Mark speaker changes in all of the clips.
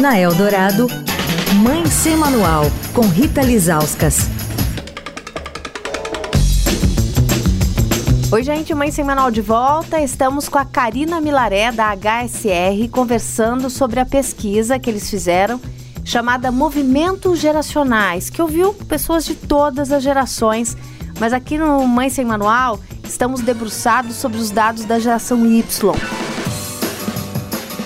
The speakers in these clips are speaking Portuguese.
Speaker 1: Na Eldorado, Mãe Sem Manual, com Rita Lizauskas.
Speaker 2: Oi, gente, Mãe Sem Manual de volta. Estamos com a Karina Milaré, da HSR, conversando sobre a pesquisa que eles fizeram chamada Movimentos Geracionais, que ouviu pessoas de todas as gerações. Mas aqui no Mãe Sem Manual, estamos debruçados sobre os dados da geração Y.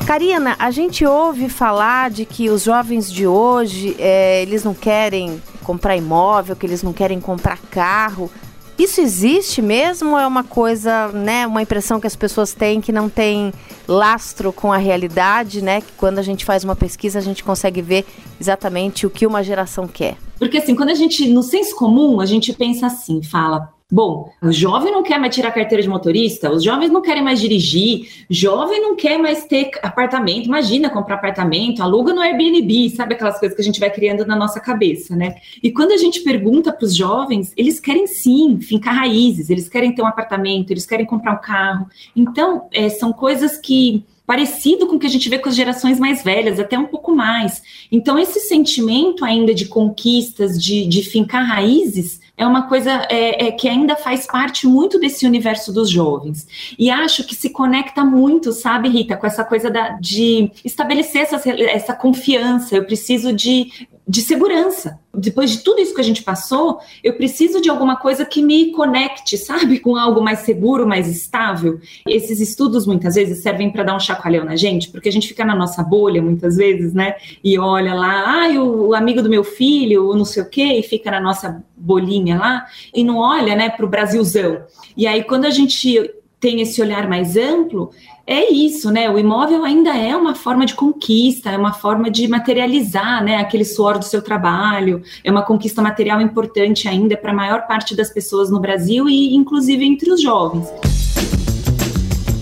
Speaker 2: Karina, a gente ouve falar de que os jovens de hoje, é, eles não querem comprar imóvel, que eles não querem comprar carro. Isso existe mesmo é uma coisa, né, uma impressão que as pessoas têm que não tem lastro com a realidade, né? Que quando a gente faz uma pesquisa a gente consegue ver exatamente o que uma geração quer.
Speaker 3: Porque assim, quando a gente, no senso comum, a gente pensa assim, fala, Bom, o jovem não quer mais tirar carteira de motorista, os jovens não querem mais dirigir, jovem não quer mais ter apartamento, imagina comprar apartamento, aluga no Airbnb, sabe aquelas coisas que a gente vai criando na nossa cabeça, né? E quando a gente pergunta para os jovens, eles querem sim fincar raízes, eles querem ter um apartamento, eles querem comprar um carro. Então, é, são coisas que parecido com o que a gente vê com as gerações mais velhas, até um pouco mais. Então, esse sentimento ainda de conquistas, de, de fincar raízes, é uma coisa é, é, que ainda faz parte muito desse universo dos jovens. E acho que se conecta muito, sabe, Rita, com essa coisa da, de estabelecer essa, essa confiança. Eu preciso de, de segurança. Depois de tudo isso que a gente passou, eu preciso de alguma coisa que me conecte, sabe, com algo mais seguro, mais estável. Esses estudos muitas vezes servem para dar um chacoalhão na gente, porque a gente fica na nossa bolha muitas vezes, né? E olha lá, ah, o, o amigo do meu filho, ou não sei o quê, e fica na nossa bolinha lá, e não olha, né, para o Brasilzão. E aí, quando a gente tem esse olhar mais amplo, é isso, né? O imóvel ainda é uma forma de conquista, é uma forma de materializar, né? Aquele suor do seu trabalho, é uma conquista material importante ainda para a maior parte das pessoas no Brasil e, inclusive, entre os jovens.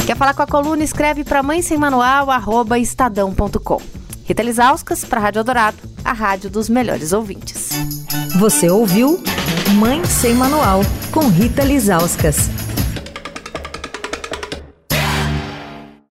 Speaker 2: Quer falar com a coluna? Escreve para mãe sem manual, arroba estadão.com. Rita Lisauskas para a Rádio Dourado, a rádio dos melhores ouvintes.
Speaker 1: Você ouviu Mãe Sem Manual, com Rita Lisauskas.